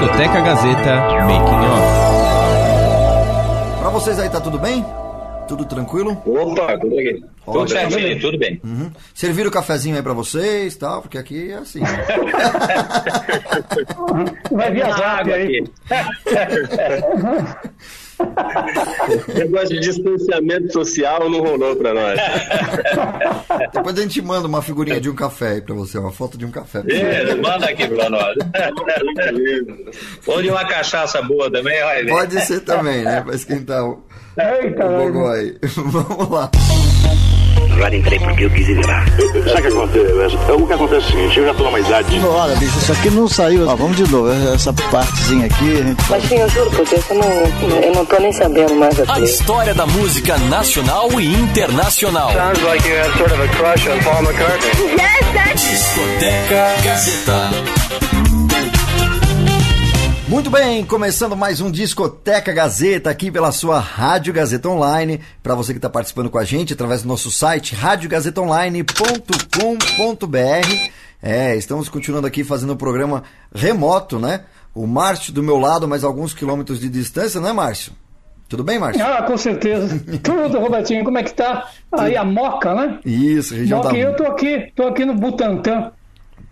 Discoteca Gazeta Making Off. Pra vocês aí, tá tudo bem? Tudo tranquilo? Opa, tudo aqui. Tudo certinho, tudo bem. Uhum. Serviram o cafezinho aí pra vocês tal, porque aqui é assim. Né? Vai viajar água aí. Negócio de distanciamento social não rolou pra nós. Depois a gente manda uma figurinha de um café aí pra você, uma foto de um café. É, manda aqui pra nós. Ou de uma cachaça boa também, ver. Pode ser também, né? Pra esquentar o, Eita, o bogó aí. Vamos lá. Agora entrei porque eu quis ir lá. Sabe o que acontece? O que acontece é o seguinte, eu já tô numa idade. Olha, bicho, isso aqui não saiu. Ó, vamos de novo. Essa partezinha aqui, a gente Mas sim, eu juro por Deus, eu não, eu não tô nem sabendo mais A aqui. história da música nacional e internacional. Sounds like you have sort of a crush on Paul McCartney. Discoteca Gazeta. Muito bem, começando mais um Discoteca Gazeta aqui pela sua Rádio Gazeta Online. Para você que está participando com a gente através do nosso site radiogazetaonline.com.br. É, estamos continuando aqui fazendo o um programa remoto, né? O Márcio do meu lado, mais alguns quilômetros de distância, né, Márcio? Tudo bem, Márcio? Ah, com certeza. Tudo, Robertinho. Como é que tá? Aí a Moca, né? Isso, região Moca, da... eu tô aqui, tô aqui no Butantã.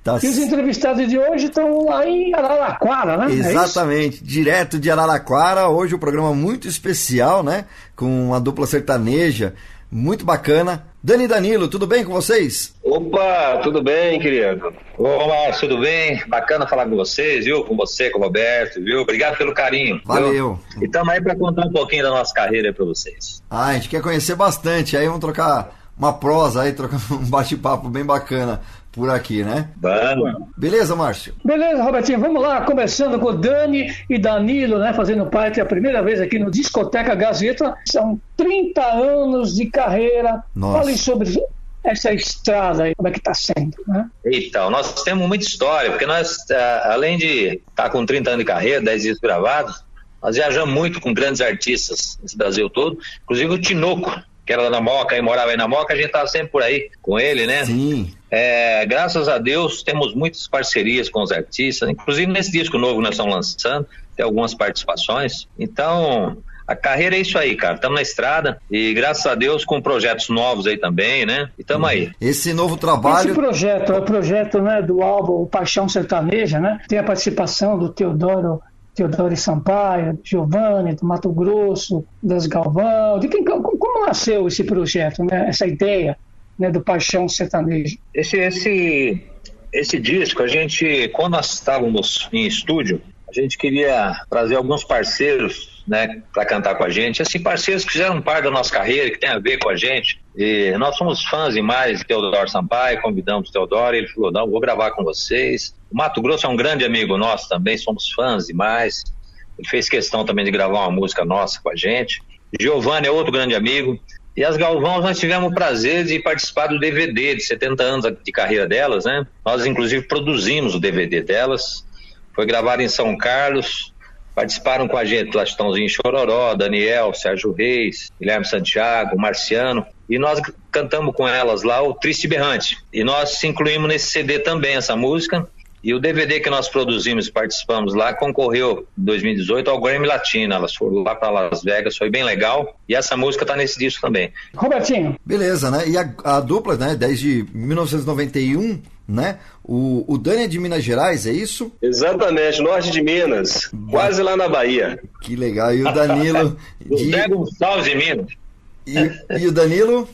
Tá... E os entrevistados de hoje estão lá em Araraquara, né? Exatamente, é direto de Araraquara. Hoje um programa muito especial, né? Com uma dupla sertaneja muito bacana. Dani Danilo, tudo bem com vocês? Opa, tudo bem, querido? Ô, Márcio, tudo bem? Bacana falar com vocês, viu? Com você, com o Roberto, viu? Obrigado pelo carinho. Valeu. Viu? E estamos aí para contar um pouquinho da nossa carreira para vocês. Ah, a gente quer conhecer bastante. Aí vamos trocar uma prosa aí, trocar um bate-papo bem bacana por aqui, né? Vamos. Beleza, Márcio? Beleza, Robertinho, vamos lá, começando com Dani e Danilo, né, fazendo parte a primeira vez aqui no Discoteca Gazeta. São 30 anos de carreira. Nossa. Falem sobre essa estrada aí, como é que está sendo, né? Então, nós temos muita história, porque nós, além de estar com 30 anos de carreira, 10 dias gravados, nós viajamos muito com grandes artistas nesse Brasil todo, inclusive o Tinoco, que era na Moca e morava aí na Moca, a gente estava sempre por aí com ele, né? Sim. É, graças a Deus temos muitas parcerias com os artistas, inclusive nesse disco novo que nós estamos lançando, tem algumas participações. Então, a carreira é isso aí, cara. Estamos na estrada e graças a Deus com projetos novos aí também, né? E estamos aí. Esse novo trabalho. Esse projeto é o projeto né, do álbum Paixão Sertaneja, né? Tem a participação do Teodoro Teodoro Sampaio, Giovanni, do Mato Grosso, das Galvão. De quem, como, como nasceu esse projeto, né? essa ideia né, do Paixão Sertanejo? Esse, esse, esse disco, a gente, quando nós estávamos em estúdio, a gente queria trazer alguns parceiros né, para cantar com a gente. Assim, parceiros que fizeram parte da nossa carreira, que tem a ver com a gente. E nós somos fãs demais de Teodoro Sampaio, convidamos o Teodoro, ele falou: não, vou gravar com vocês. O Mato Grosso é um grande amigo nosso também, somos fãs demais. Ele fez questão também de gravar uma música nossa com a gente. Giovanni é outro grande amigo. E as Galvão, nós tivemos o prazer de participar do DVD de 70 anos de carreira delas, né? Nós, inclusive, produzimos o DVD delas. Foi gravado em São Carlos. Participaram com a gente Lastãozinho Chororó, Daniel, Sérgio Reis, Guilherme Santiago, Marciano. E nós cantamos com elas lá o Triste Berrante. E nós incluímos nesse CD também essa música. E o DVD que nós produzimos e participamos lá concorreu em 2018 ao Grammy Latino. Elas foram lá para Las Vegas, foi bem legal. E essa música está nesse disco também. Robertinho. Beleza, né? E a, a dupla, né? Desde 1991, né? O, o Dani é de Minas Gerais, é isso? Exatamente, norte de Minas, quase lá na Bahia. Que legal. E o Danilo. de... Zé Gonçalves de Minas. E, e o Danilo?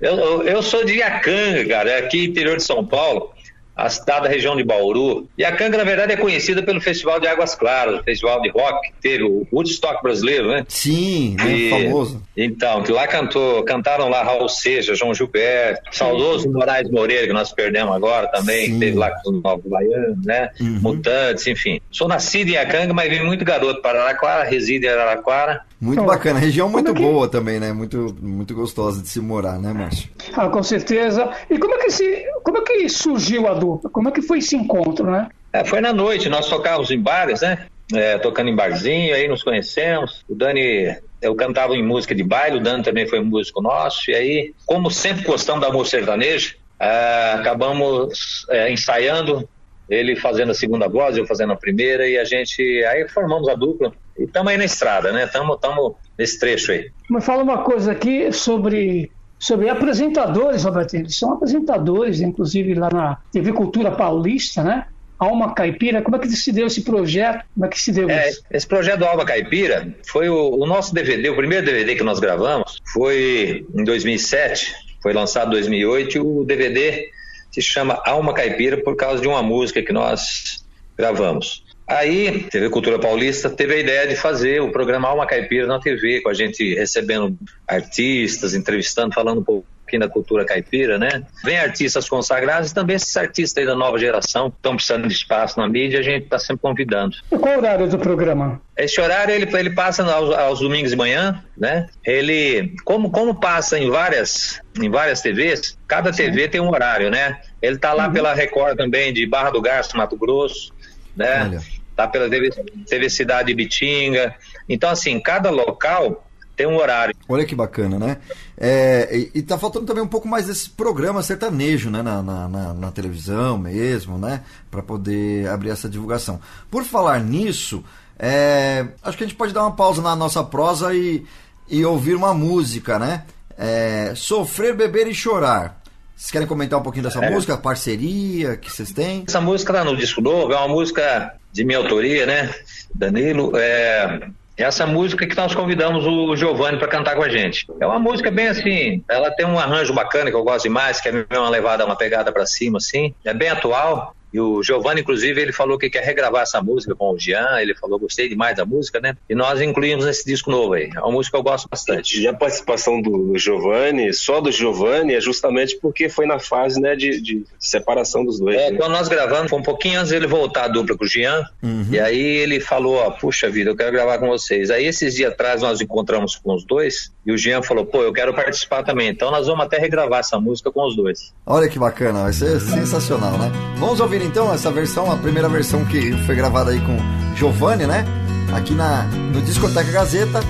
Eu, eu, eu sou de Iacanga, cara, é aqui interior de São Paulo a cidade da região de Bauru. E a Canga, na verdade, é conhecida pelo Festival de Águas Claras, o festival de rock, que teve o Woodstock brasileiro, né? Sim, né? E, famoso. Então, que lá cantou, cantaram lá Raul Seixas, João Gilberto, saudoso Moraes Moreira, que nós perdemos agora também, Sim. que teve lá com os Novos Baianos, né? Uhum. Mutantes, enfim. Sou nascido em Acanga, mas vim muito garoto para Araraquara, resido em Araraquara. Muito Oh, bacana, região muito é que- boa também, né? Muito, muito gostosa de se morar, né, Márcio? Ah, com certeza. E como é que se, como é que surgiu a dupla? Como é que foi esse encontro, né? É, foi na noite, nós tocávamos em bares, né? É, tocando em barzinho, aí nos conhecemos. O Dani, eu cantava em música de baile, o Dani também foi músico nosso. E aí, como sempre gostamos da música sertaneja, ah, acabamos é, ensaiando ele fazendo a segunda voz, eu fazendo a primeira, e a gente aí formamos a dupla. E estamos aí na estrada, né? Estamos nesse trecho aí. Mas fala uma coisa aqui sobre sobre apresentadores, Roberto. Eles são apresentadores, inclusive lá na TV Cultura Paulista, né? Alma Caipira, como é que se deu esse projeto? Como é que se deu é, isso? Esse projeto do Alma Caipira foi o, o, nosso DVD, o primeiro DVD que nós gravamos foi em 2007, foi lançado em 2008 e o DVD se chama Alma Caipira por causa de uma música que nós gravamos. Aí, TV Cultura Paulista teve a ideia de fazer o programa Alma Caipira na TV, com a gente recebendo artistas, entrevistando, falando um pouquinho da cultura caipira, né? Vem artistas consagrados e também esses artistas aí da nova geração estão precisando de espaço na mídia, a gente está sempre convidando. E qual o horário do programa? Esse horário ele, ele passa aos, aos, domingos de manhã, né? Ele, como, como passa em várias, em várias TVs, cada TV Sim. tem um horário, né? Ele tá lá uhum. pela Record também de Barra do Garço, Mato Grosso, né? Olha. Tá pela TV, TV Cidade de Bitinga. Então, assim, cada local tem um horário. Olha que bacana, né? É, e, e tá faltando também um pouco mais desse programa sertanejo, né? Na, na, na, na televisão mesmo, né? Para poder abrir essa divulgação. Por falar nisso, é, acho que a gente pode dar uma pausa na nossa prosa e, e ouvir uma música, né? É, Sofrer, Beber e Chorar. Vocês querem comentar um pouquinho dessa é. música, parceria que vocês têm? Essa música tá no disco novo, é uma música de minha autoria, né? Danilo, é, essa música que nós convidamos o Giovanni para cantar com a gente. É uma música bem assim, ela tem um arranjo bacana que eu gosto demais, que é uma levada, uma pegada para cima assim, é bem atual. E o Giovanni, inclusive, ele falou que quer regravar essa música com o Jean. Ele falou, gostei demais da música, né? E nós incluímos nesse disco novo aí. É uma música que eu gosto bastante. E a participação do Giovanni, só do Giovanni, é justamente porque foi na fase né, de, de separação dos dois. É, né? quando nós gravamos, foi um pouquinho antes dele voltar a dupla com o Jean. Uhum. E aí ele falou: ó, puxa vida, eu quero gravar com vocês. Aí esses dias atrás nós encontramos com os dois. E o Jean falou: pô, eu quero participar também. Então nós vamos até regravar essa música com os dois. Olha que bacana, vai ser sensacional, né? Vamos ouvir então essa versão a primeira versão que foi gravada aí com Giovanni, né? Aqui na, no Discoteca Gazeta,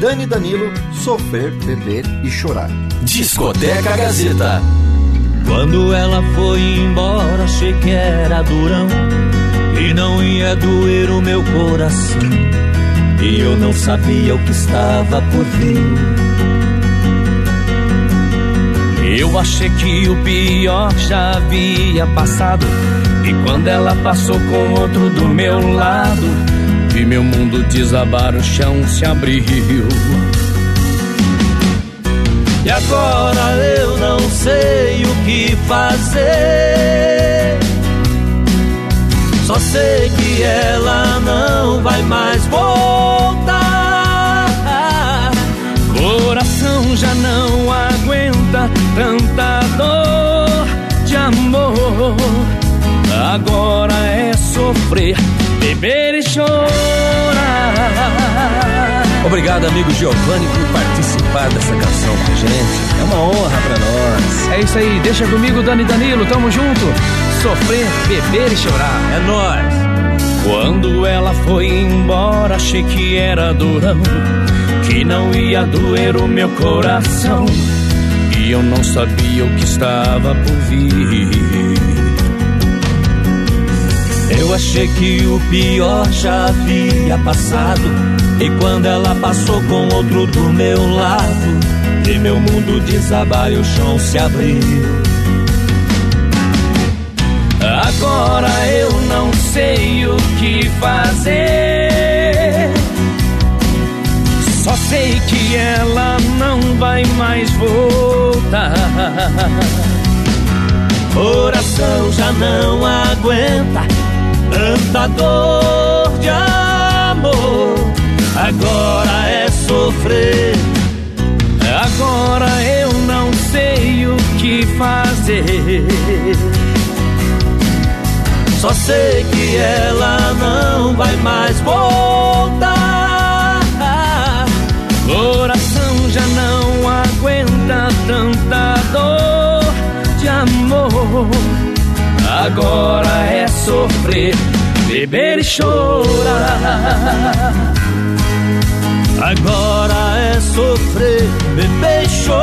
Dani Danilo, Sofrer, Beber e Chorar. Discoteca Gazeta. Quando ela foi embora, achei que era durão e não ia doer o meu coração. E eu não sabia o que estava por vir. Eu achei que o pior já havia passado e quando ela passou com outro do meu lado, vi meu mundo desabar, o chão se abriu. E agora eu não sei o que fazer. Só sei que ela não vai mais voltar. Coração já não sofrer, beber e chorar. Obrigado, amigo Giovanni, por participar dessa canção com a gente. É uma honra para nós. É isso aí, deixa comigo, Dani Danilo, tamo junto. Sofrer, beber e chorar. É nós. Quando ela foi embora, achei que era durão, que não ia doer o meu coração. E eu não sabia o que estava por vir. Eu achei que o pior já havia passado. E quando ela passou com outro do meu lado, e meu mundo desabar e o chão se abriu. Agora eu não sei o que fazer. Só sei que ela não vai mais voltar. Coração já não aguenta tanta dor de amor. Agora é sofrer. Agora eu não sei o que fazer. Só sei que ela não vai mais voltar. Coração já não aguenta tanta dor de amor. Agora é sofrer, beber e chorar. Agora é sofrer, beber e chorar.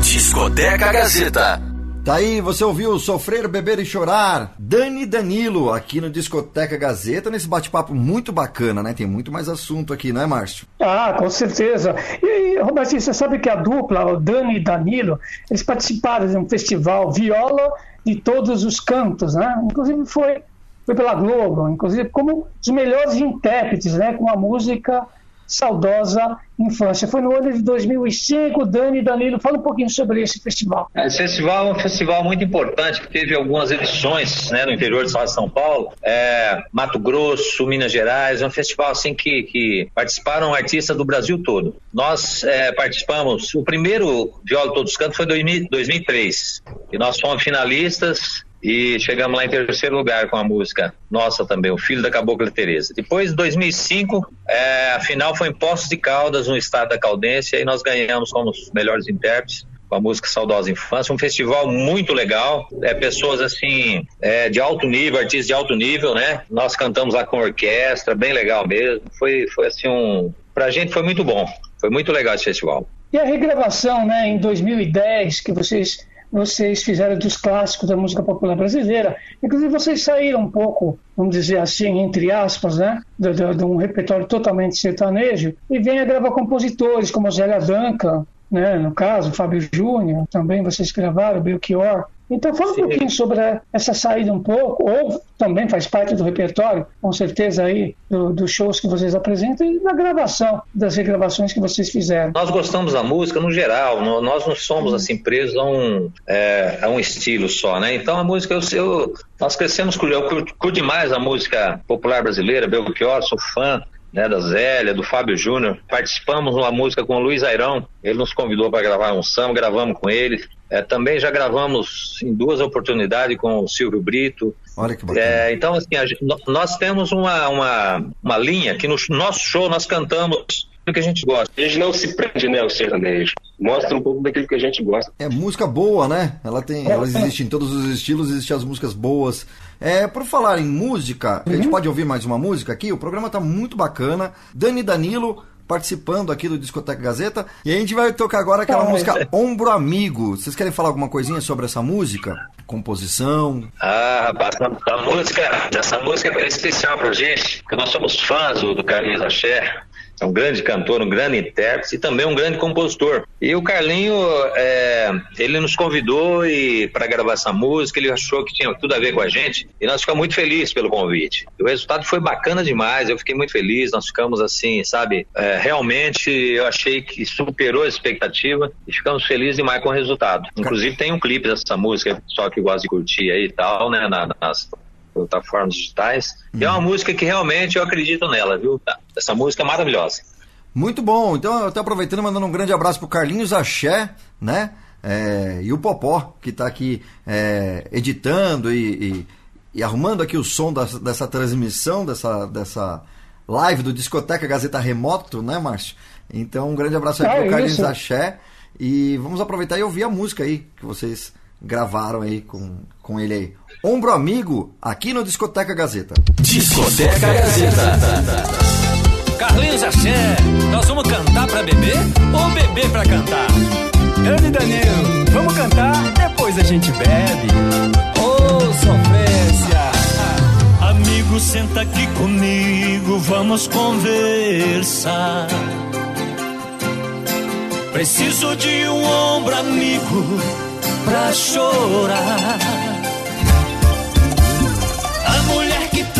Discoteca Gazeta. Tá aí, você ouviu Sofrer, Beber e Chorar, Dani Danilo, aqui no Discoteca Gazeta, nesse bate-papo muito bacana, né? Tem muito mais assunto aqui, não é, Márcio? Ah, com certeza. E, Robertinho, você sabe que a dupla, o Dani e Danilo, eles participaram de um festival Viola de todos os cantos, né? Inclusive foi, foi pela Globo, inclusive como os melhores intérpretes, né? Com a música saudosa infância. Foi no ano de 2005, Dani e Danilo, fala um pouquinho sobre esse festival. Esse festival é um festival muito importante que teve algumas edições né, no interior de São Paulo, é, Mato Grosso, Minas Gerais, é um festival assim que, que participaram artistas do Brasil todo. Nós é, participamos, o primeiro Viola Todos Cantos foi em 2003, e nós fomos finalistas e chegamos lá em terceiro lugar com a música nossa também, O Filho da Cabocla Teresa. Depois, em 2005, é, a final foi em Poços de Caldas, no estado da Caldense, e nós ganhamos como os melhores intérpretes com a música Saudosa Infância, um festival muito legal, é, pessoas assim, é, de alto nível, artistas de alto nível, né? Nós cantamos lá com orquestra, bem legal mesmo, foi, foi assim um... Pra gente foi muito bom, foi muito legal esse festival. E a regravação, né, em 2010, que vocês vocês fizeram dos clássicos da música popular brasileira. Inclusive, vocês saíram um pouco, vamos dizer assim, entre aspas, né, de, de, de um repertório totalmente sertanejo e vem a gravar compositores como Zélia Duncan, né, no caso, Fábio Júnior, também vocês gravaram, Belchior, então fala Sim. um pouquinho sobre essa saída um pouco, ou também faz parte do repertório, com certeza aí, do, dos shows que vocês apresentam e da gravação, das regravações que vocês fizeram. Nós gostamos da música no geral, nós não somos assim presos a um, é, a um estilo só, né? Então a música, eu, eu nós crescemos, eu curto, curto demais a música popular brasileira, Belchior, sou fã, né, da Zélia, do Fábio Júnior. Participamos numa música com o Luiz Airão, ele nos convidou para gravar um samba, gravamos com ele. É, também já gravamos em duas oportunidades com o Silvio Brito. Olha que bacana. É, então, assim, a, nós temos uma, uma, uma linha que no nosso show nós cantamos do que a gente gosta. A gente não se prende, né, ao sertanejo. Mostra um pouco daquilo que a gente gosta. É música boa, né? Ela tem, ela existe em todos os estilos, existem as músicas boas. É, por falar em música, uhum. a gente uhum. pode ouvir mais uma música aqui? O programa tá muito bacana. Dani Danilo participando aqui do Discoteca Gazeta. E a gente vai tocar agora aquela música Ombro Amigo. Vocês querem falar alguma coisinha sobre essa música? Composição? Ah, rapaz, a música, essa música é especial pra gente, porque nós somos fãs do, do Carlinhos Axé é um grande cantor, um grande intérprete e também um grande compositor. E o Carlinho, é, ele nos convidou para gravar essa música, ele achou que tinha tudo a ver com a gente e nós ficamos muito felizes pelo convite. E o resultado foi bacana demais, eu fiquei muito feliz, nós ficamos assim, sabe, é, realmente eu achei que superou a expectativa e ficamos felizes demais com o resultado. Inclusive tem um clipe dessa música, só que gosta de curtir aí e tal, né, nas plataformas digitais. Uhum. E é uma uhum. música que realmente eu acredito nela, viu? Essa música é maravilhosa. Muito bom. Então, eu estou aproveitando e mandando um grande abraço pro Carlinhos Axé, né? É, e o Popó, que está aqui é, editando e, e, e, arrumando aqui o som da, dessa transmissão, dessa, dessa live do Discoteca Gazeta Remoto, né, Márcio? Então, um grande abraço aí é pro Carlinhos Axé. E vamos aproveitar e ouvir a música aí que vocês gravaram aí com, com ele aí. Ombro Amigo, aqui no Discoteca Gazeta. Discoteca Gazeta. Carlinhos Axé, nós vamos cantar pra beber ou beber pra cantar? Grande Danilo, vamos cantar, depois a gente bebe. Ô, oh, sofrência! Amigo, senta aqui comigo, vamos conversar. Preciso de um ombro amigo pra chorar.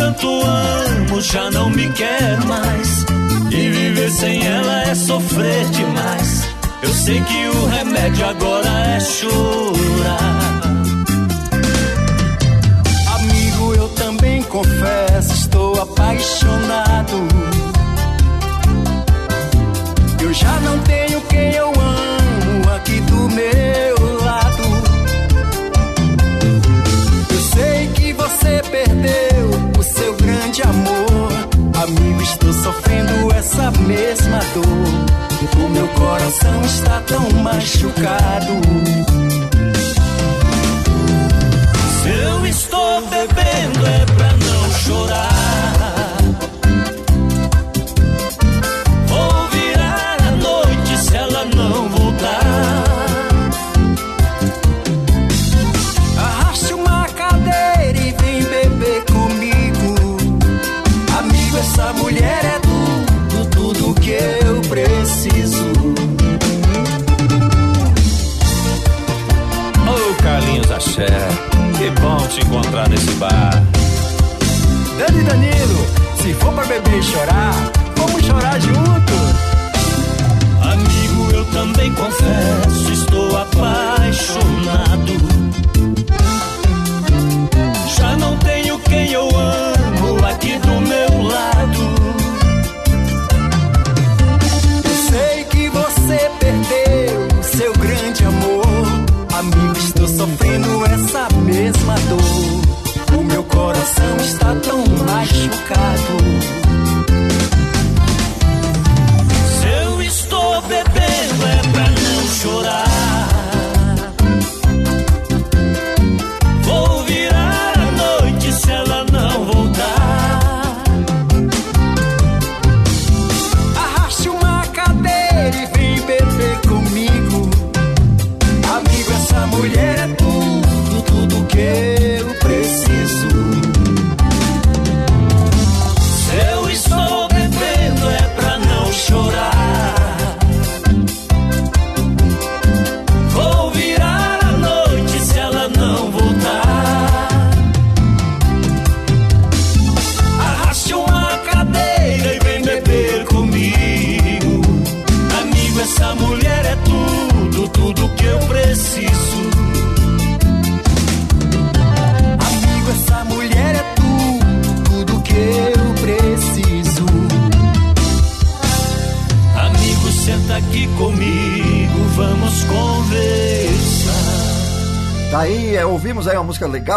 Tanto amo já não me quer mais. E viver sem ela é sofrer demais. Eu sei que o remédio agora é chorar. Amigo, eu também confesso, estou apaixonado. Eu já não tenho quem eu amo Amigo, estou sofrendo essa mesma dor. O meu coração está tão machucado. Se eu estou bebendo é pra não chorar. Que bom te encontrar nesse bar. Dani Danilo, se for pra beber e chorar, vamos chorar junto. Amigo, eu também confesso, estou apaixonado.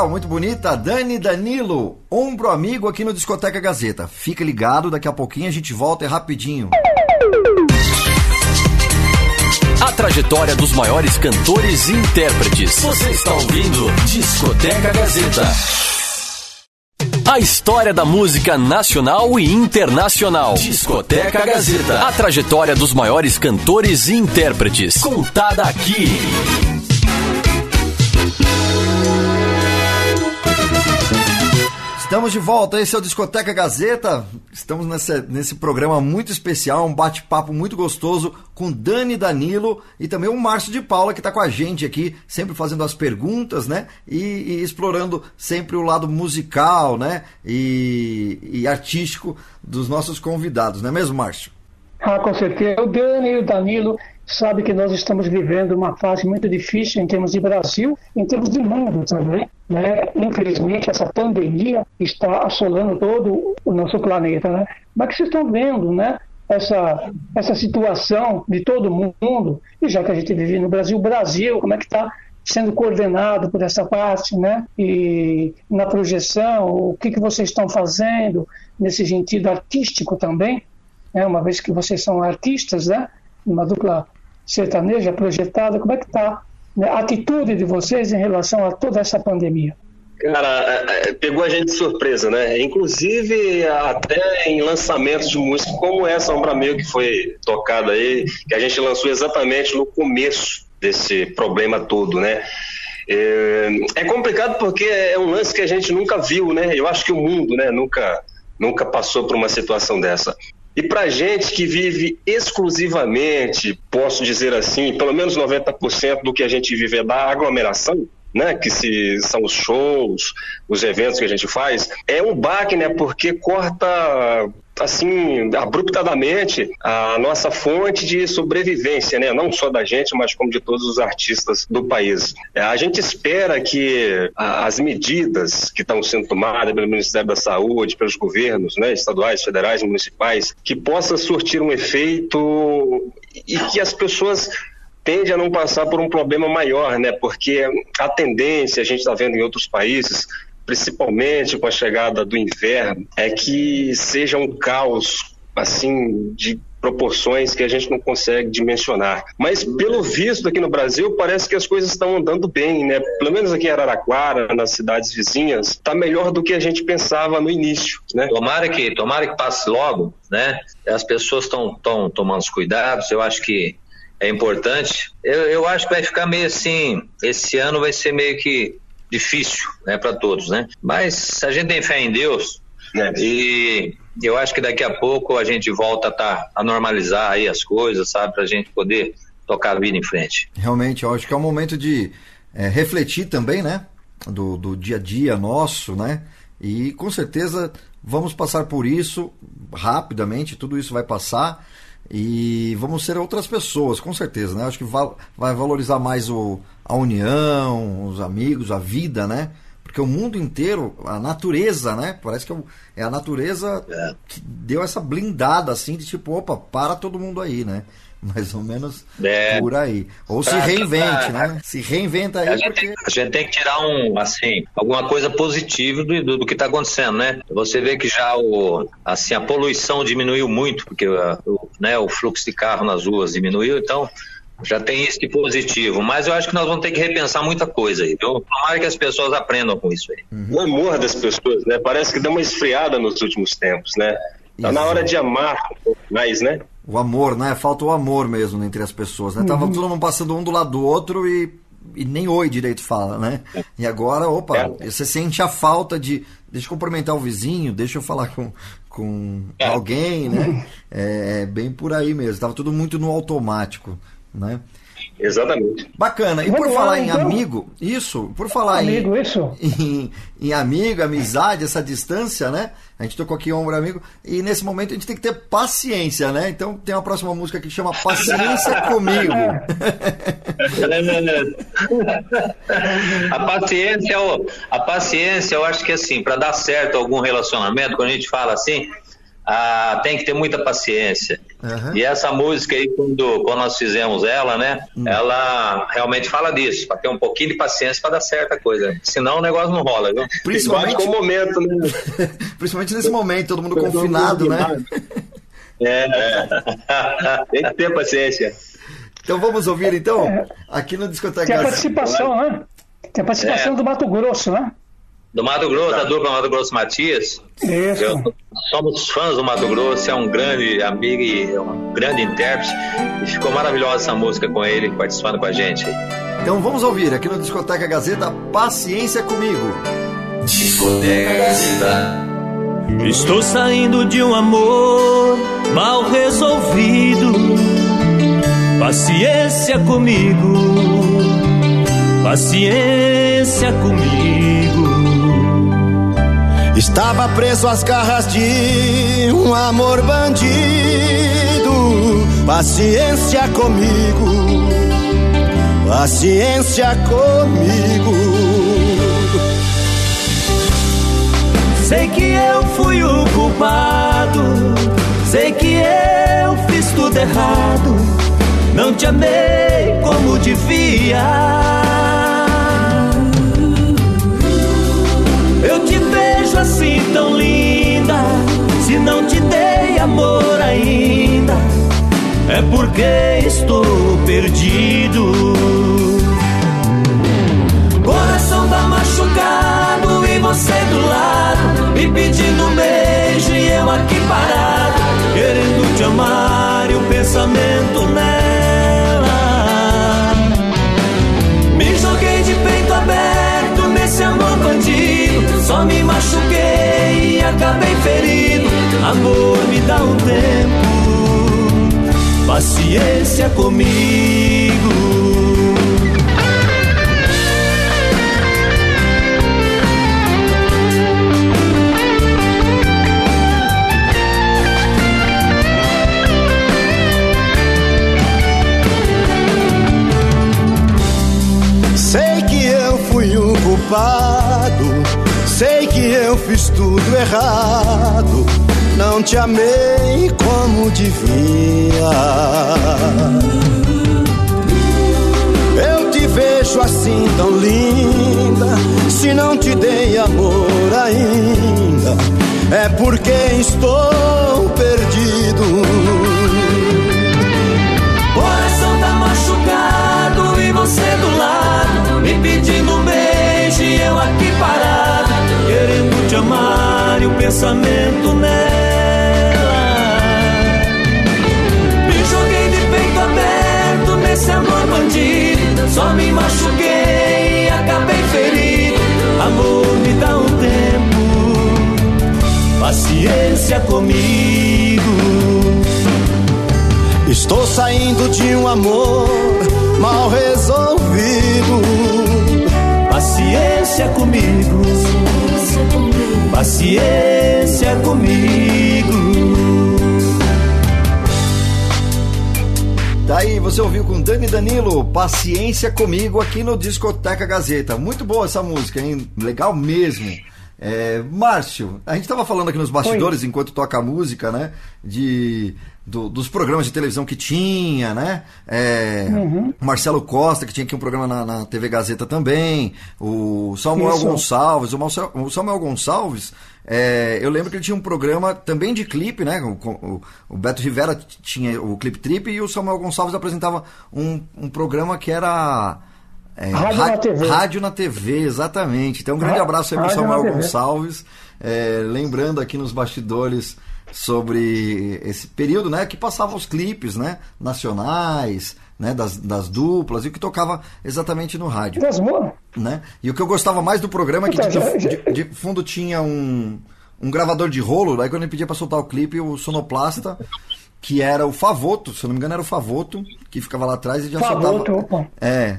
Legal, muito bonita. Dani Danilo, ombro amigo aqui no Discoteca Gazeta. Fica ligado, daqui a pouquinho a gente volta é rapidinho. A trajetória dos maiores cantores e intérpretes. Você está ouvindo Discoteca Gazeta. A história da música nacional e internacional. Discoteca Gazeta. A trajetória dos maiores cantores e intérpretes. Contada aqui. Estamos de volta, esse é o Discoteca Gazeta. Estamos nessa, nesse programa muito especial, um bate-papo muito gostoso com Dani Danilo e também o Márcio de Paula, que está com a gente aqui, sempre fazendo as perguntas, né? E, e explorando sempre o lado musical, né? E, e artístico dos nossos convidados, não é mesmo, Márcio? Ah, com certeza. O Dani e o Danilo sabe que nós estamos vivendo uma fase muito difícil em termos de Brasil, em termos de mundo também. Né? Infelizmente, essa pandemia está assolando todo o nosso planeta. Né? Mas que vocês estão vendo, né? Essa, essa situação de todo mundo, e já que a gente vive no Brasil, Brasil, como é que está sendo coordenado por essa parte, né? E na projeção, o que, que vocês estão fazendo nesse sentido artístico também, né? Uma vez que vocês são artistas, né? Uma dupla sertaneja projetada, como é que está né? a atitude de vocês em relação a toda essa pandemia? Cara, é, é, pegou a gente de surpresa, né? Inclusive, até em lançamentos de música como essa Ombra Meio que foi tocada aí, que a gente lançou exatamente no começo desse problema todo, né? É, é complicado porque é um lance que a gente nunca viu, né? Eu acho que o mundo, né, nunca, nunca passou por uma situação dessa. E para gente que vive exclusivamente, posso dizer assim, pelo menos 90% do que a gente vive é da aglomeração, né, que se, são os shows, os eventos que a gente faz, é um baque, né, porque corta assim abruptamente a nossa fonte de sobrevivência, né, não só da gente, mas como de todos os artistas do país. É, a gente espera que as medidas que estão sendo tomadas pelo Ministério da Saúde, pelos governos, né, estaduais, federais, municipais, que possa surtir um efeito e que as pessoas tende a não passar por um problema maior, né? Porque a tendência, a gente está vendo em outros países, principalmente com a chegada do inverno, é que seja um caos assim de proporções que a gente não consegue dimensionar. Mas pelo visto aqui no Brasil parece que as coisas estão andando bem, né? Pelo menos aqui em Araraquara, nas cidades vizinhas, está melhor do que a gente pensava no início, né? Tomara que, tomara que passe logo, né? As pessoas estão tomando os cuidados. Eu acho que é importante. Eu, eu acho que vai ficar meio assim, esse ano vai ser meio que difícil, né, para todos, né? Mas a gente tem fé em Deus É. e eu acho que daqui a pouco a gente volta a, tá, a normalizar aí as coisas, sabe, para a gente poder tocar a vida em frente. Realmente, eu acho que é um momento de é, refletir também, né? Do, do dia a dia nosso, né? E com certeza vamos passar por isso rapidamente, tudo isso vai passar e vamos ser outras pessoas, com certeza, né? Acho que vai, vai valorizar mais o, a união, os amigos, a vida, né? Porque o mundo inteiro, a natureza, né? Parece que é, é a natureza É. que deu essa blindada assim de tipo, opa, para todo mundo aí, né? Mais ou menos É. por aí. Ou se Pra- reinvente, pra- né? Se reinventa A aí gente, porque. tem, a gente tem que tirar um, assim, alguma coisa positiva do, do, do que está acontecendo, né? Você vê que já o, assim, a poluição diminuiu muito, porque uh, o, né, o fluxo de carro nas ruas diminuiu, então já tem isso de positivo. Mas eu acho que nós vamos ter que repensar muita coisa aí, viu? Tomara que as pessoas aprendam com isso aí. O amor das pessoas, né? Parece que deu uma esfriada nos últimos tempos, né? Tá na hora de amar um pouco mais, né? O amor, né? Falta o amor mesmo entre as pessoas, né? Tava Uhum. todo mundo passando um do lado do outro e, e nem oi direito fala, né? E agora, opa, você sente a falta de. Deixa eu cumprimentar o vizinho, deixa eu falar com, com alguém, né? É, é bem por aí mesmo. Tava tudo muito no automático, né? Exatamente. Bacana. E Vamos por lá, falar em então. amigo, isso, por falar Amigo, em, isso. Em, em amigo, amizade, essa distância, né? A gente tocou aqui ombro amigo e nesse momento a gente tem que ter paciência, né? Então tem uma próxima música aqui que chama Paciência Comigo. A paciência, eu- a paciência, eu acho que assim, para dar certo algum relacionamento, quando a gente fala assim, ah, tem que ter muita paciência. E essa música aí, quando, quando nós fizemos ela, né? Ela realmente fala disso, para ter um pouquinho de paciência para dar certa coisa. Senão o negócio não rola, viu? Principalmente- com o momento, né? Principalmente nesse momento, todo mundo confinado, né? É, tem que ter paciência. Então vamos ouvir então aqui no Discoteca Tem a participação, né? Tem a participação É. do Mato Grosso, né? Do Mato Grosso, da dupla Mato Grosso Matias. Isso. Eu- somos fãs do Mato Grosso, é um grande amigo e é um grande intérprete. E ficou maravilhosa essa música com ele, participando com a gente. Então vamos ouvir aqui no Discoteca Gazeta Paciência Comigo. Discoteca Gazeta. Estou saindo de um amor mal resolvido. Paciência comigo, paciência comigo. Estava preso às garras de um amor bandido. Paciência comigo, paciência comigo. Sei que eu fui o culpado, sei que eu fiz tudo errado. Não te amei como devia. Assim tão linda. Se não te dei amor ainda, é porque estou perdido. Coração tá machucado e você do lado, me pedindo beijo e eu aqui parado, querendo te amar e o pensamento nela. Me joguei de peito nesse amor bandido, só me machuquei e acabei ferido. Amor, me dá um tempo, paciência comigo. Culpado, sei que eu fiz tudo errado. Não te amei como devia. Eu te vejo assim tão linda. Se não te dei amor ainda, é porque estou e o pensamento nela. Me joguei de peito aberto nesse amor bandido, só me machuquei e acabei ferido. Amor, me dá um tempo, paciência comigo. Estou saindo de um amor mal resolvido. Paciência comigo, paciência comigo. Daí você ouviu com Dani Danilo, Paciência Comigo, aqui no Discoteca Gazeta. Muito boa essa música, hein? Legal mesmo. É, Márcio, a gente estava falando aqui nos bastidores, Oi. enquanto toca a música, né? De, do, dos programas de televisão que tinha, né? É, uhum. Marcelo Costa, que tinha aqui um programa na, na TV Gazeta também. O Samuel Isso. Gonçalves. O, Marcelo, o Samuel Gonçalves é, eu lembro que ele tinha um programa também de clipe, né? O, o, o, Beto Rivera tinha o Clip Trip e o Samuel Gonçalves apresentava um, um programa que era. É, rádio, na TV. rádio na TV, exatamente. Então, um grande abraço aí para Samuel Gonçalves. É, lembrando aqui nos bastidores sobre esse período, né? Que passava os clipes, né? Nacionais, né, das, das duplas, e o que tocava exatamente no rádio. Né? E o que eu gostava mais do programa é que de, de, de fundo tinha um, um gravador de rolo, daí quando ele pedia para soltar o clipe, o sonoplasta, que era o Favoto, se eu não me engano era o Favoto, que ficava lá atrás e já Favoto, soltava. Opa. É,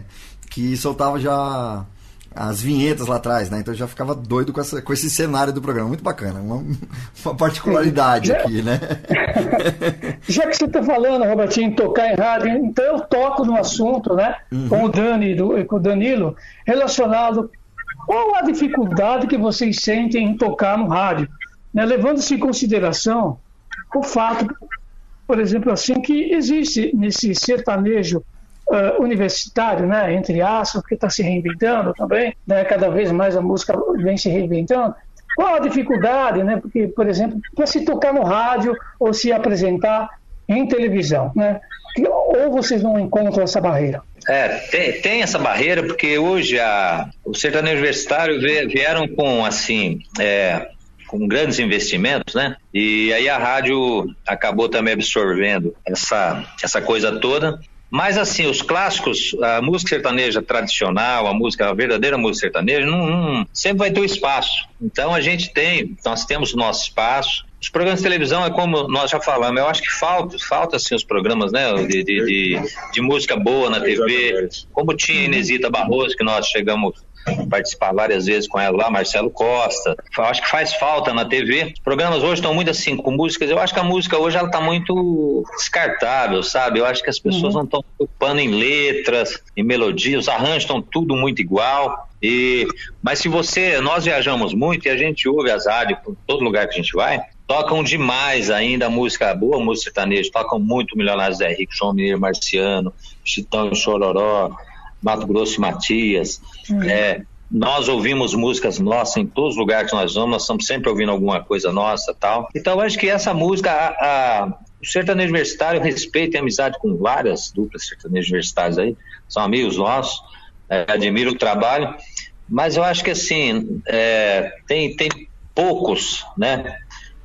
que soltava já as vinhetas lá atrás, né? Então eu já ficava doido com, essa, com esse cenário do programa. Muito bacana. Uma, uma particularidade já, aqui, né? já que você está falando, Robertinho, em tocar em rádio, então eu toco no assunto, né? Uhum. Com o Dani do, com o Danilo, relacionado qual a dificuldade que vocês sentem em tocar no rádio, né? levando-se em consideração o fato, por exemplo, assim, que existe nesse sertanejo uh, universitário, né, entre aspas, que está se reinventando também, né, cada vez mais a música vem se reinventando. Qual a dificuldade, né? Porque, por exemplo, para se tocar no rádio ou se apresentar em televisão, né? Ou vocês não encontram essa barreira? É, tem, tem essa barreira porque hoje a, o sertanejo universitário vieram com assim é, com grandes investimentos, né? E aí a rádio acabou também absorvendo essa, essa coisa toda mas assim, os clássicos, a música sertaneja tradicional, a música, a verdadeira música sertaneja, não, não, sempre vai ter um espaço. Então a gente tem, nós temos o nosso espaço. Os programas de televisão é como nós já falamos, eu acho que falta, falta assim os programas, né, de, de, de, de música boa na TV, como tinha Inesita Barroso, que nós chegamos participar várias vezes com ela lá, Marcelo Costa. Eu acho que faz falta na TV. Os programas hoje estão muito assim, com músicas. Eu acho que a música hoje ela está muito descartável, sabe? Eu acho que as pessoas uhum. não estão preocupando em letras, em melodias, os arranjos estão tudo muito igual. E, mas se você, nós viajamos muito e a gente ouve as rádios por todo lugar que a gente vai, tocam demais ainda música boa, música sertaneja, tocam muito Milionários Zé Rico, João Mineiro Marciano, Chitão e Chororó, Mato Grosso e Matias. Uhum. É, nós ouvimos músicas nossas em todos os lugares que nós vamos, nós estamos sempre ouvindo alguma coisa nossa tal. Então, acho que essa música, a, a, o sertanejo universitário respeita e amizade com várias duplas sertanejos universitários aí, são amigos nossos, é, admiro o trabalho, mas eu acho que assim, é, tem, tem poucos, né?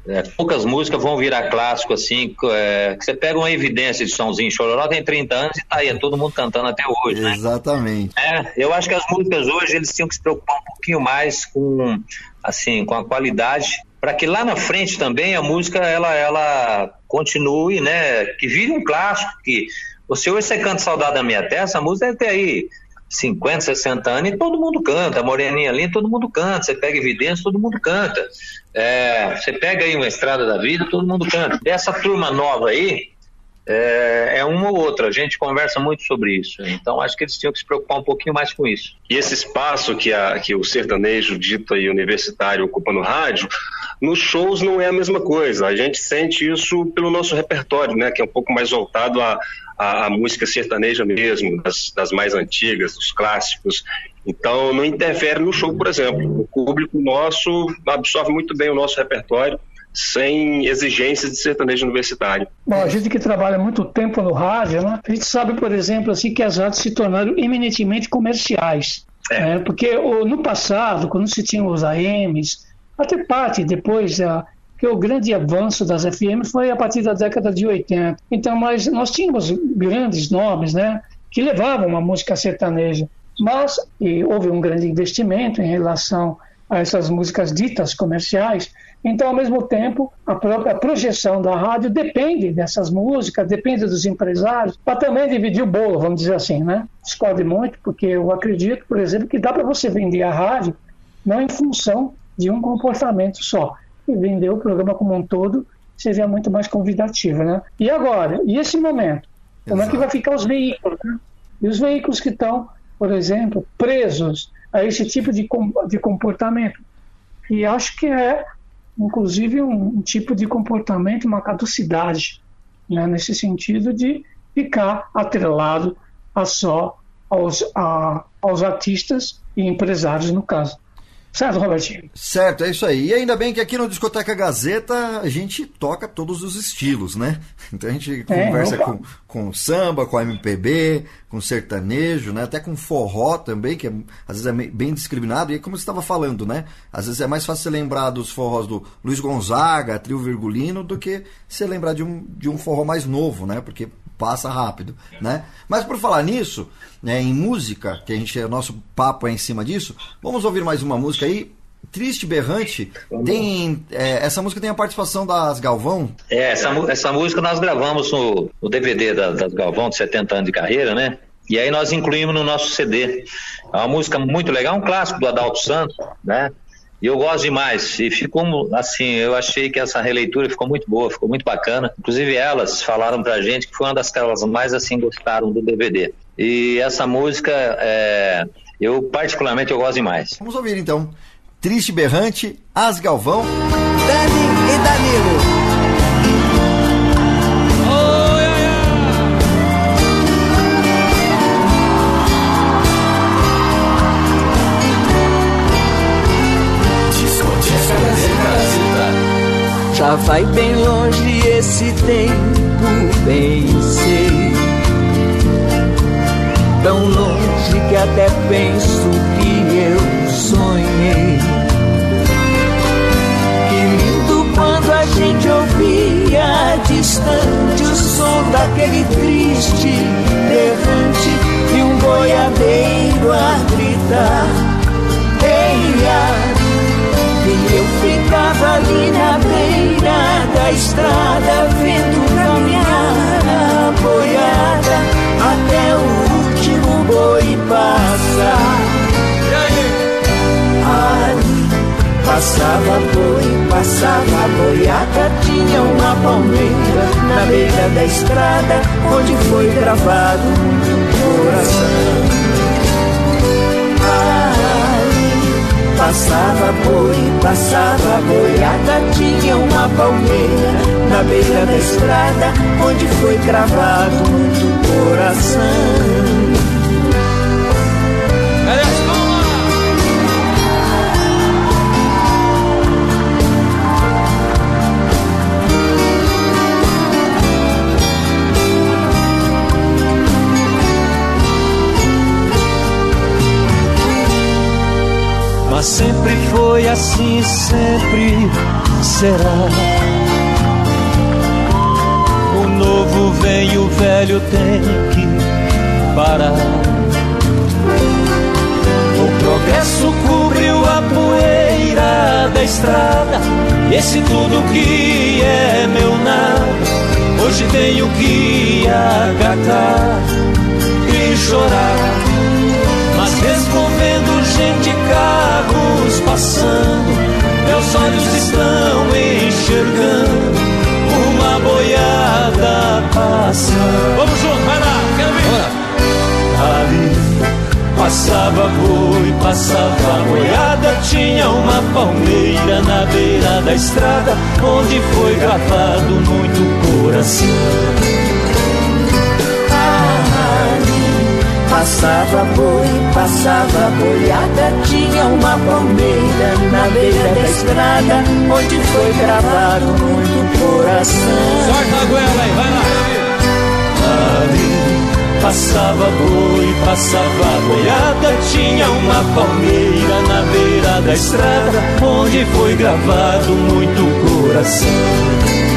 É, poucas músicas vão virar clássico assim. É, você pega uma evidência de Sãozinho Chororó, tem 30 anos e tá aí, é todo mundo cantando até hoje, né? Exatamente. É, eu acho que as músicas hoje eles tinham que se preocupar um pouquinho mais com, assim, com a qualidade, para que lá na frente também a música ela, ela continue, né? Que vire um clássico, que você hoje você canta Saudade da Minha Terra, essa música deve ter aí 50, 60 anos e todo mundo canta. Moreninha ali, todo mundo canta. Você pega Evidência, todo mundo canta. É, você pega aí uma Estrada da Vida, todo mundo canta. Dessa turma nova aí, é, é, uma ou outra. A gente conversa muito sobre isso. Então, acho que eles tinham que se preocupar um pouquinho mais com isso. E esse espaço que, a, que o sertanejo dito aí universitário ocupa no rádio, nos shows não é a mesma coisa. A gente sente isso pelo nosso repertório, né? Que é um pouco mais voltado a, a, a música sertaneja mesmo, das, das, mais antigas, dos clássicos. Então, não interfere no show, por exemplo. O público nosso absorve muito bem o nosso repertório, sem exigências de sertanejo universitário. Bom, a gente que trabalha muito tempo no rádio, né? a gente sabe, por exemplo, assim, que as rádios se tornaram eminentemente comerciais. É. Né? Porque no passado, quando se tinha os AMs, até parte depois a que o grande avanço das FM foi a partir da década de 80. Então, mas nós tínhamos grandes nomes, né, que levavam uma música sertaneja, mas houve um grande investimento em relação a essas músicas ditas comerciais. Então, ao mesmo tempo, a própria projeção da rádio depende dessas músicas, depende dos empresários, para também dividir o bolo, vamos dizer assim, né? Discorde muito, porque eu acredito, por exemplo, que dá para você vender a rádio não em função de um comportamento só. E vender o programa como um todo seria muito mais convidativo, né? E agora, e esse momento? Como Exato. é que vai ficar os veículos? Né? E os veículos que estão, por exemplo, presos a esse tipo de, de comportamento. E acho que é, inclusive, um, um tipo de comportamento, uma caducidade, né, nesse sentido de ficar atrelado a só aos, a, aos artistas e empresários, no caso. Certo, Robertinho? Certo, é isso aí. E ainda bem que aqui no Discoteca Gazeta a gente toca todos os estilos, né? Então a gente é, conversa com, com samba, com MPB, com sertanejo, né? Até com forró também, que é, às vezes é bem discriminado. E como você estava falando, né? Às vezes é mais fácil você lembrar dos forrós do Luiz Gonzaga, Trio Virgulino, do que você lembrar de um, de um forró mais novo, né? Porque passa rápido, né? Mas por falar nisso, né, em música, que a gente, o nosso papo é em cima disso, vamos ouvir mais uma música aí. Triste Berrante, tem, é, essa música tem a participação das Galvão? É, essa, essa música nós gravamos no, no DVD da, das Galvão, de 70 anos de carreira, né? E aí nós incluímos no nosso CD. É uma música muito legal, um clássico do Adalto Santos, né? E eu gosto demais. E ficou assim, eu achei que essa releitura ficou muito boa, ficou muito bacana. Inclusive elas falaram pra gente que foi uma das que elas mais assim gostaram do DVD. E essa música, é, eu particularmente eu gosto demais. Vamos ouvir então. Triste Berrante, As Galvão. Dani e Danilo. Vai bem longe esse tempo, bem sei. Tão longe que até penso que eu sonhei. Que lindo quando a gente ouvia distante o som daquele triste errante e um boiadeiro a gritar. Da estrada, vendo caminhar a boiada até o último boi passar. Ali passava boi, passava boiada, tinha uma palmeira na beira da estrada, onde foi gravado um coração. Passava boi, passava boiada, tinha uma palmeira na beira da estrada, onde foi cravado muito coração. Mas sempre foi assim, sempre será. O novo vem, o velho tem que parar. O progresso cobriu a poeira da estrada. E esse tudo que é meu nada, hoje tenho que acatar e chorar mas mesmo vendo gente, carros passando, meus olhos estão enxergando uma boiada passando. Vamos junto, vai lá, quero ver. Ali passava boi, passava boiada, tinha uma palmeira na beira da estrada, onde foi gravado muito coração. Passava boi, passava boiada, tinha uma palmeira na beira da estrada, onde foi gravado muito coração. Sorte a goela aí, vai lá. Ali passava boi, passava boiada, tinha uma palmeira na beira da estrada, onde foi gravado muito coração.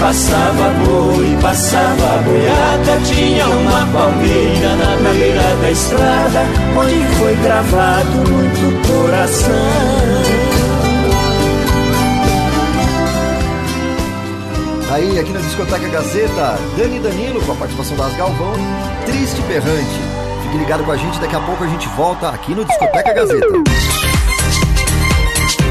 Passava boi, passava boiada, tinha uma palmeira na beira da estrada, onde foi gravado muito coração. Aí, aqui na Discoteca Gazeta, Dani Danilo, com a participação das Galvão, Triste Berrante. Fique ligado com a gente, daqui a pouco a gente volta aqui no Discoteca Gazeta.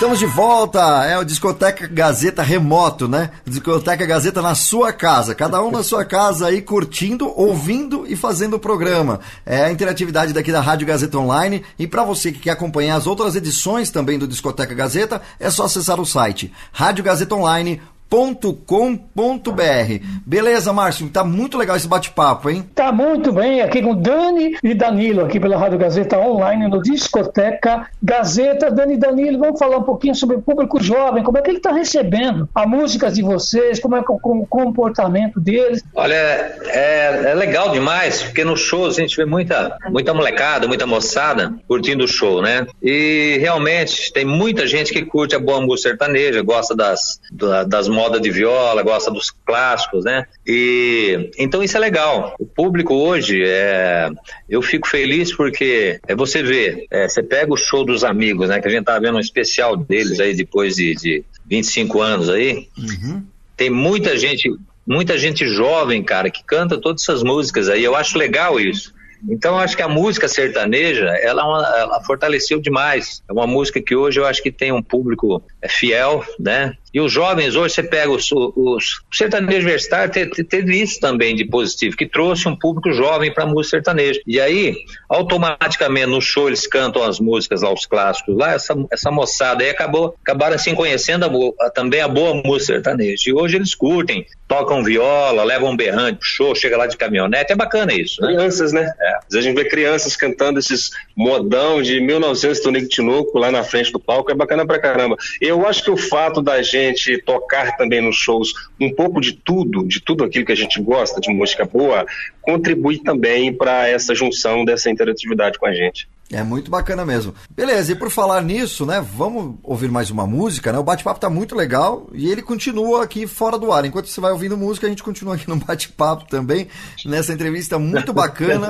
Estamos de volta, é o Discoteca Gazeta remoto, né? Discoteca Gazeta na sua casa, cada um na sua casa aí curtindo, ouvindo e fazendo o programa. É a interatividade daqui da Rádio Gazeta Online e para você que quer acompanhar as outras edições também do Discoteca Gazeta, é só acessar o site radiogazetaonline.com www.radiogazetão.com.br. Beleza, Márcio? Tá muito legal esse bate-papo, hein? Tá muito bem, aqui com Dani e Danilo, aqui pela Rádio Gazeta Online, no Discoteca Gazeta. Dani e Danilo, vamos falar um pouquinho sobre o público jovem, como é que ele está recebendo a música de vocês, como é, o comportamento deles. Olha, é, é legal demais, porque nos shows a gente vê muita, muita molecada, muita moçada curtindo o show, né? E realmente tem muita gente que curte a boa música sertaneja, gosta das, das moda de viola, gosta dos clássicos, né? E então isso é legal. O público hoje, é, eu fico feliz porque é você vê, é, você pega o show dos amigos, né? Que a gente tá vendo um especial deles aí depois de, de 25 anos aí. Uhum. Tem muita gente, muita gente jovem, cara, que canta todas essas músicas aí. Eu acho legal isso. Então, acho que a música sertaneja, ela, é ela, fortaleceu demais. É uma música que hoje eu acho que tem um público é, fiel, né? E os jovens, hoje você pega os, os, o sertanejo universitário, teve, teve isso também de positivo, que trouxe um público jovem para a música sertaneja. E aí, automaticamente, no show eles cantam as músicas lá, os clássicos lá, essa, essa moçada aí acabou, acabaram assim conhecendo a, também a boa música sertaneja. E hoje eles curtem, tocam viola, levam um berrante pro show, chega lá de caminhonete, é bacana isso. Né? Crianças, né? É. Às vezes a gente vê crianças cantando esses modão de 1900 Tonico Tinoco lá na frente do palco, é bacana pra caramba. Eu acho que o fato da gente gente tocar também nos shows um pouco de tudo, de tudo aquilo que a gente gosta de música boa, contribui também para essa junção dessa interatividade com a gente. É muito bacana mesmo. Beleza, e por falar nisso, né? Vamos ouvir mais uma música, né? O bate-papo tá muito legal e ele continua aqui fora do ar. Enquanto você vai ouvindo música, a gente continua aqui no bate-papo também, nessa entrevista muito bacana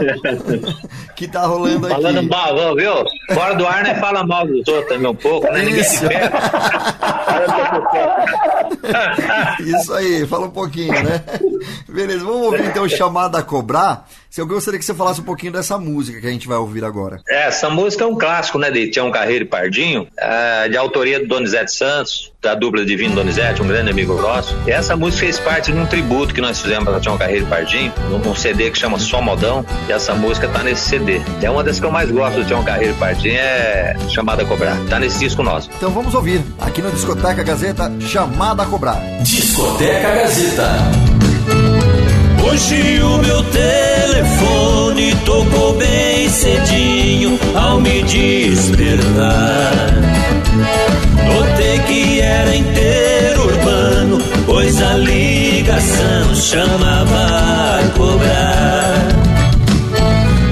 que tá rolando aqui. Falando mal, viu? Fora do ar, né? Fala mal dos outros também um pouco, né? Isso. Isso aí, fala um pouquinho, né? Beleza, vamos ouvir então o chamado a cobrar. Se eu gostaria que você falasse um pouquinho dessa música que a gente vai ouvir agora. É, essa música é um clássico, né, de Tião Carreiro e Pardinho, é, de autoria do Donizete Santos, da dupla Divino Donizete, um grande amigo nosso. E essa música fez parte de um tributo que nós fizemos para Tião Carreiro e Pardinho, num CD que chama Só Modão, e essa música tá nesse CD. É uma das que eu mais gosto do Tião Carreiro e Pardinho, é Chamada a Cobrar. Tá nesse disco nosso. Então vamos ouvir, aqui no Discoteca Gazeta, Chamada a Cobrar. Discoteca Gazeta. Hoje o meu telefone tocou bem cedinho ao me despertar. Notei que era interurbano, pois a ligação chamava a cobrar.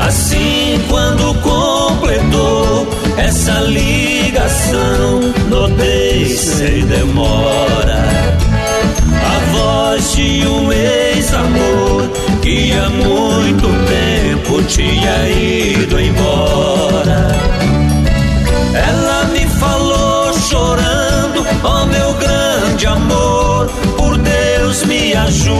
Assim, quando completou essa ligação, notei sem demora a voz de um ex-amor que há muito tempo tinha ido embora. Ela me falou chorando, oh meu grande amor, por Deus me ajude.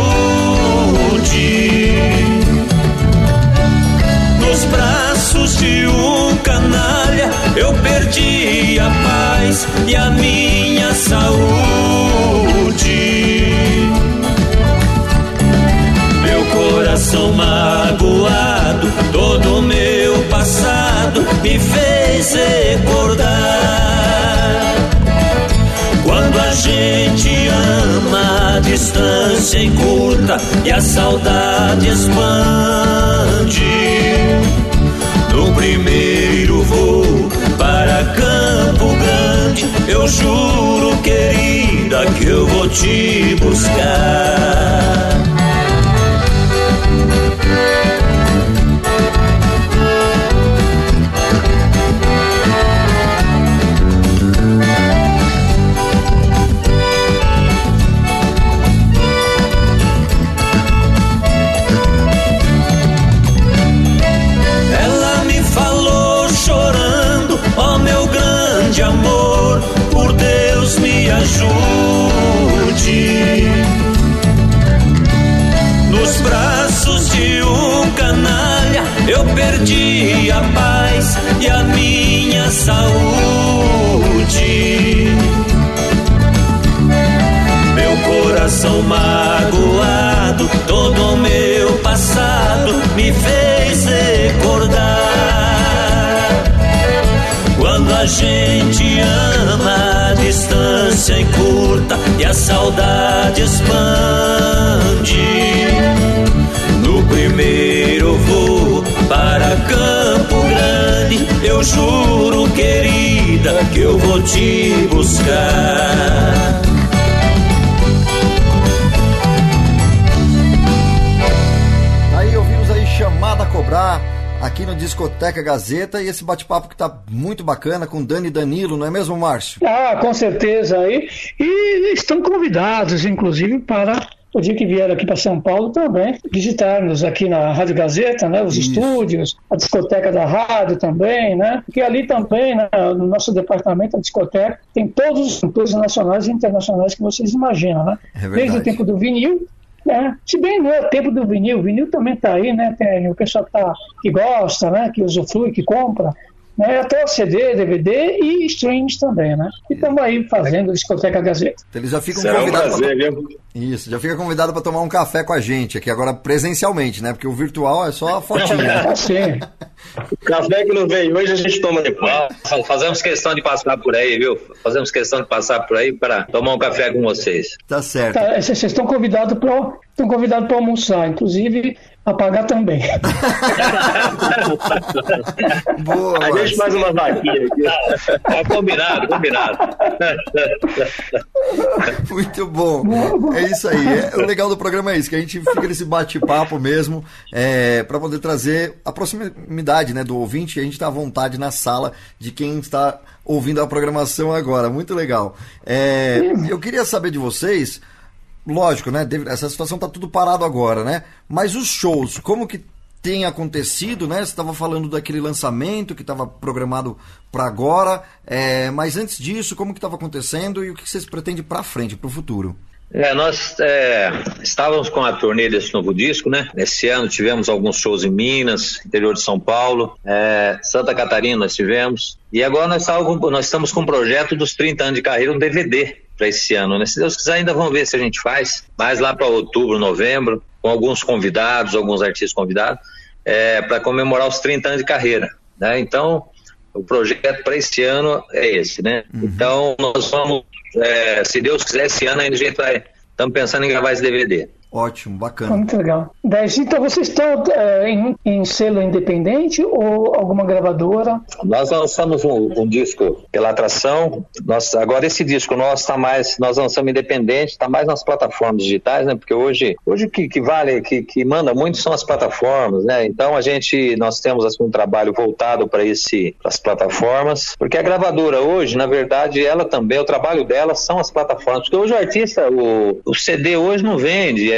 Nos braços de um canalha eu perdi a paz e a minha saúde. Magoado, todo meu passado me fez recordar. Quando a gente ama, a distância encurta e a saudade expande. No primeiro voo Eu juro, querida, que eu vou te buscar. Ajude. Nos braços de um canalha eu perdi a paz e a minha saúde. Meu coração magoado, todo o meu passado me fez a gente ama, a distância é curta e a saudade expande. No primeiro voo para Campo Grande, eu juro, querida, que eu vou te buscar. Aqui no Discoteca Gazeta e esse bate-papo que tá muito bacana com Dani e Danilo, não é mesmo, Márcio? Ah, com certeza aí. E estão convidados, inclusive, para o dia que vier aqui para São Paulo também, visitar-nos aqui na Rádio Gazeta, né, os estúdios, a discoteca da rádio também, né, porque ali também, né, no nosso departamento, a discoteca, tem todos os cantores nacionais e internacionais que vocês imaginam, né? É. Desde o tempo do vinil, né? Se bem não é o tempo do vinil, o vinil também está aí, né? Tem o pessoal que, tá, que gosta, né? Que usufrui, que compra, né? Até o CD, DVD e streams também, né? E estamos aí fazendo Discoteca Gazeta. Então eles já ficam Será um convidados. prazer, pra... Isso, já fica convidado para tomar um café com a gente aqui agora presencialmente, né? Porque o virtual é só a fotinha. Ah, sim. O café que não veio hoje a gente toma depois. Fa- Fazemos questão de passar por aí, viu? Fazemos questão de passar por aí para tomar um café com vocês. Tá certo. Tá, Vocês estão convidados para estão convidados para almoçar, inclusive a pagar também. Boa, A gente faz uma vaquinha aqui. Tá combinado, combinado. Muito bom. É isso aí. É- o legal do programa é isso, que a gente fica nesse bate-papo mesmo, é, para poder trazer a proximidade né, do ouvinte e a gente tá à vontade na sala de quem está ouvindo a programação agora. Muito legal. É, eu queria saber de vocês, lógico, né? Essa situação tá tudo parado agora, né? Mas os shows, como que tem acontecido, né? Você estava falando daquele lançamento que estava programado para agora, é, mas antes disso, como que estava acontecendo e o que vocês pretendem para frente, para o futuro? É, nós é, estávamos com a turnê desse novo disco, né? Esse ano tivemos alguns shows em Minas, interior de São Paulo, é, Santa Catarina nós tivemos. E agora nós estamos com um projeto dos 30 anos de carreira, um DVD para esse ano, né? Se Deus quiser, ainda vamos ver se a gente faz, mais lá para outubro, novembro, com alguns convidados, alguns artistas convidados, é, para comemorar os 30 anos de carreira, né? Então, o projeto para esse ano é esse, né? Então, nós vamos, é, se Deus quiser, esse ano ainda a gente vai, estamos pensando em gravar esse DVD. Ótimo, bacana. Muito legal. Dez, então vocês estão é, em, em selo independente ou alguma gravadora? Nós lançamos um, um disco pela atração. Nós, agora esse disco nosso está mais, nós lançamos independente, está mais nas plataformas digitais, né? Porque hoje, hoje o que, que vale, que, que manda muito são as plataformas, né? Então a gente, nós temos assim, um trabalho voltado para esse, para as plataformas, porque a gravadora hoje, na verdade, ela também, o trabalho dela são as plataformas. Porque hoje o artista, o, o CD hoje não vende, é,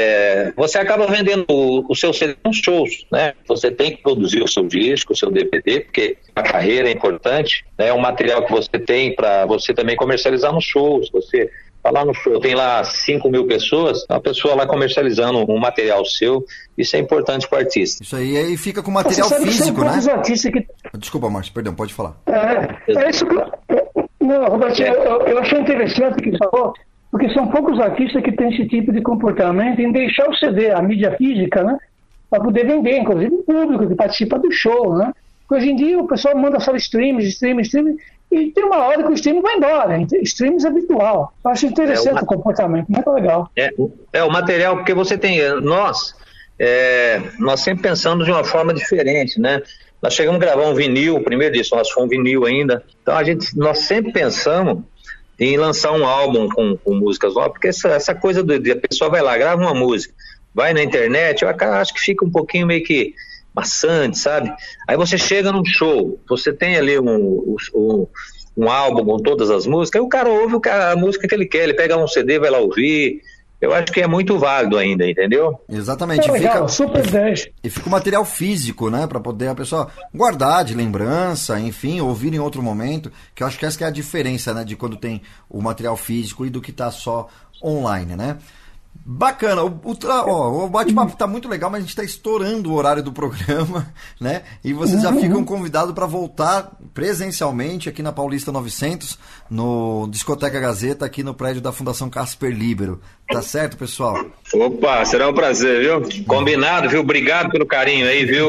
você acaba vendendo o, o seu CD nos shows, né? Você tem que produzir o seu disco, o seu DVD, porque a carreira é importante, né? É um material que você tem para você também comercializar nos shows, você tá lá no show, tem lá 5 mil pessoas, uma pessoa lá comercializando um material seu, isso é importante para o artista. Isso aí, aí fica com material Você físico, né? que Desculpa, Márcio, perdão, pode falar. É, é isso que eu, não, Roberto, eu, eu- eu achei interessante o que falou, porque são poucos artistas que têm esse tipo de comportamento em deixar o CD, a mídia física, né? Para poder vender, inclusive o público que participa do show, né? Hoje em dia o pessoal manda só streams, streams, streams, e tem uma hora que o stream vai embora. Streams é virtual. Eu acho interessante É uma- o comportamento, muito legal. É, é o material, porque você tem. Nós, é, nós sempre pensamos de uma forma diferente, né? Nós chegamos a gravar um vinil, o primeiro disco, nós foi um vinil ainda. Então a gente, nós sempre pensamos em lançar um álbum com, com músicas novas, porque essa, essa coisa do, a pessoa vai lá, grava uma música, vai na internet, eu acho que fica um pouquinho meio que maçante, sabe? Aí você chega num show, você tem ali um, um, um álbum com todas as músicas, aí o cara ouve a música que ele quer, ele pega um CD, vai lá ouvir, eu acho que é muito válido ainda, entendeu? Exatamente. É legal, fica, super 10. E fica o material físico, né? Pra poder a pessoa guardar de lembrança, enfim, ouvir em outro momento. Que eu acho que essa que é a diferença, né? De quando tem o material físico e do que tá só online, né? Bacana, o, o, ó, o bate-papo tá muito legal, mas a gente está estourando o horário do programa, né? E vocês já ficam convidados para voltar presencialmente aqui na Paulista 900, no Discoteca Gazeta, aqui no prédio da Fundação Casper Libero. Tá certo, pessoal? Opa, será um prazer, viu? Combinado, viu? Obrigado pelo carinho aí, viu?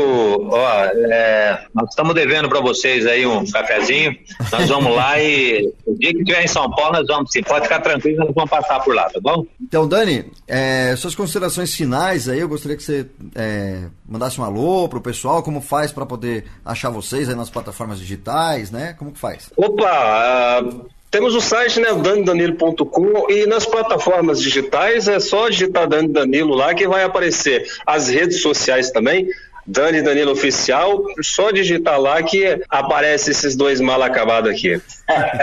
Ó, é, nós estamos devendo para vocês aí um cafezinho. Nós vamos lá e o dia que estiver em São Paulo, nós vamos, sim, pode ficar tranquilo, nós vamos passar por lá, tá bom? Então, Dani, é, suas considerações finais aí, eu gostaria que você é, mandasse um alô pro pessoal, como faz para poder achar vocês aí nas plataformas digitais, né? Como que faz? Opa, uh, temos o site, né, danidanilo.com e nas plataformas digitais é só digitar Dani Danilo lá que vai aparecer as redes sociais também. Dani Danilo Oficial, só digitar lá que aparece esses dois mal acabados aqui.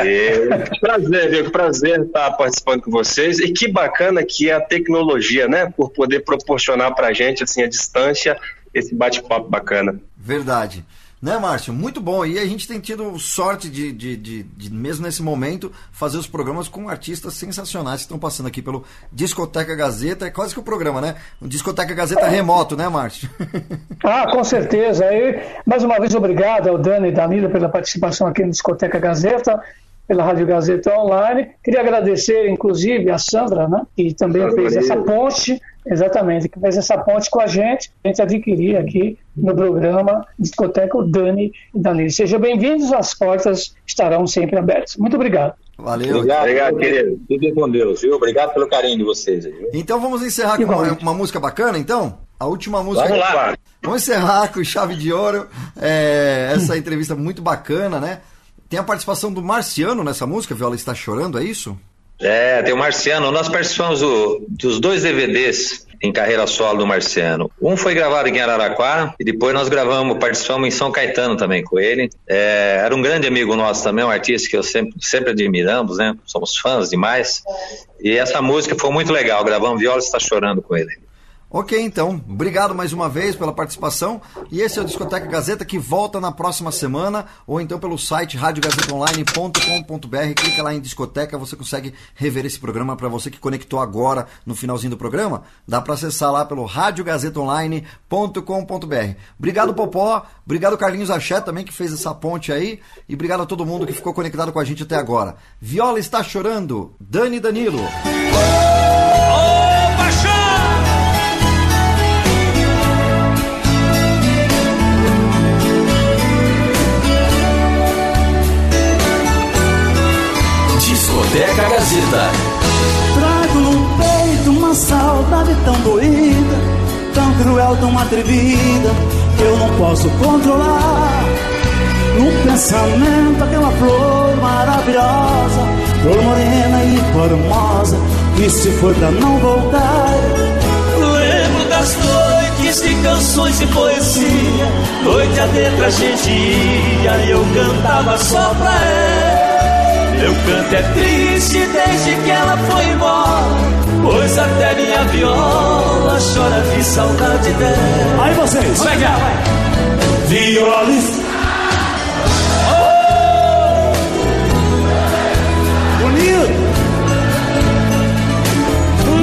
E, prazer, viu? Prazer estar participando com vocês. E que bacana que é a tecnologia, né? Por poder proporcionar pra gente, assim, a distância, esse bate-papo bacana. Verdade. Né, Márcio? Muito bom. E a gente tem tido sorte de, de, de, de, mesmo nesse momento, fazer os programas com artistas sensacionais que estão passando aqui pelo Discoteca Gazeta. É quase que o programa, né? Um Discoteca Gazeta remoto, né, Márcio? Ah, com certeza. E, mais uma vez, obrigado ao Dani e Danilo pela participação aqui no Discoteca Gazeta pela Rádio Gazeta Online. Queria agradecer, inclusive, a Sandra, né, que também fez essa ponte, exatamente, que fez essa ponte com a gente, a gente adquirir aqui no programa Discoteca o Dani e Danilo. Sejam bem-vindos, as portas estarão sempre abertas. Muito obrigado. Valeu. Obrigado, obrigado querido. Fiquem com Deus, viu? Obrigado pelo carinho de vocês. Viu? Então vamos encerrar com uma, uma, música bacana, então? A última música. Vamos lá. Vamos encerrar com chave de ouro. É, essa entrevista muito bacana, né? Tem a participação do Marciano nessa música, Viola está chorando, é isso? É, tem o Marciano. Nós participamos do, dos dois DVDs em carreira solo do Marciano. Um foi gravado em Araraquara e depois nós gravamos, participamos em São Caetano também com ele. É, era um grande amigo nosso também, um artista que eu sempre, sempre admiramos, né? Somos fãs demais. E essa música foi muito legal. Gravamos Viola está chorando com ele. Ok, então. Obrigado mais uma vez pela participação. E esse é o Discoteca Gazeta que volta na próxima semana, ou então pelo site radiogazetaonline.com.br. Clica lá em Discoteca, você consegue rever esse programa para você que conectou agora no finalzinho do programa. Dá para acessar lá pelo radiogazetaonline.com.br. Obrigado, Popó. Obrigado, Carlinhos Axé também, que fez essa ponte aí. E obrigado a todo mundo que ficou conectado com a gente até agora. Viola está chorando. Dani Danilo. Ô, paixão! Discoteca Gazeta. Trago no peito uma saudade tão doída, tão cruel, tão atrevida, que eu não posso controlar. No pensamento, aquela flor maravilhosa, flor morena e formosa, que se foi pra não voltar. Lembro das noites de canções e poesia, noite adentro a gente ia e eu cantava só pra ela. Meu canto é triste desde que ela foi embora Pois até minha viola chora de saudade dela Aí vocês! Como é que é? Vai. Violis! Bonito!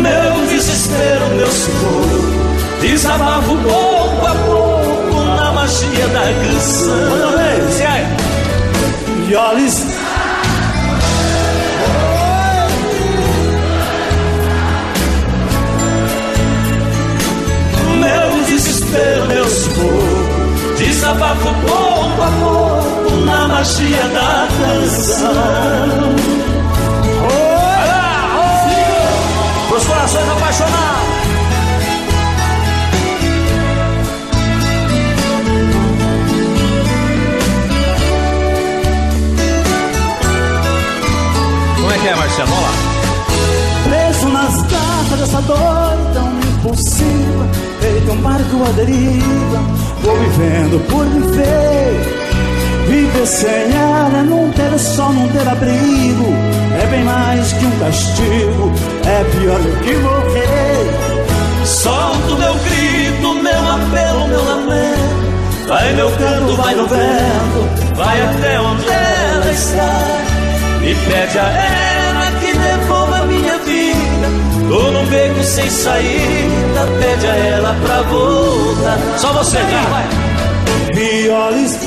Meu desespero, meu sufoco Desabafo pouco a pouco Na magia da canção. Violis! Desespero, meu sufoco Desabafo pouco a pouco Na magia da canção lá, oh! Pros corações apaixonados Como é que é, Marciano, vamos lá. Preso nas garras dessa dor tão impulsiva, feito um barco à deriva, vou vivendo por viver. Viver sem ela não ter sol, não ter abrigo, é bem mais que um castigo, é pior do que morrer. Solto meu grito, meu apelo, meu lamento. Vai meu canto, vai no vento, vai até onde ela está. E pede a ela sem saída, pede a ela pra voltar. Só você, cara, vai. Violis.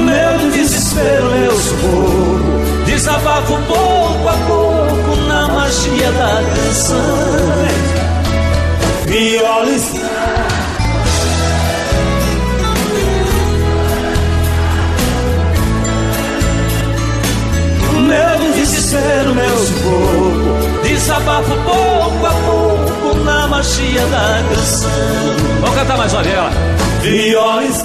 Meu desespero, meu sufoco. Desabafo pouco a pouco na magia da canção. Violis. Meu desespero, meu sufoco. Desabafo pouco a pouco na magia da canção. Vamos cantar mais uma vez, ela. Violis.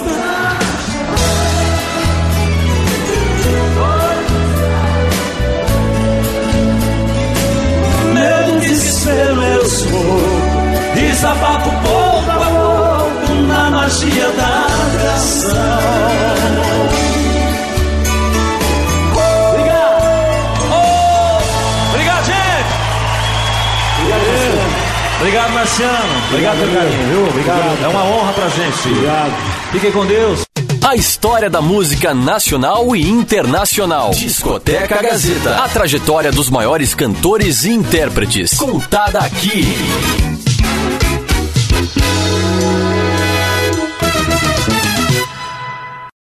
Meu desespero, meu sufoco. Desabafo pouco a pouco na magia da canção. Obrigado, Marciano. Obrigado pelo carinho, viu? Obrigado. É uma honra pra gente. Obrigado. Fiquem com Deus. A história da música nacional e internacional. Discoteca Gazeta. A trajetória dos maiores cantores e intérpretes. Contada aqui.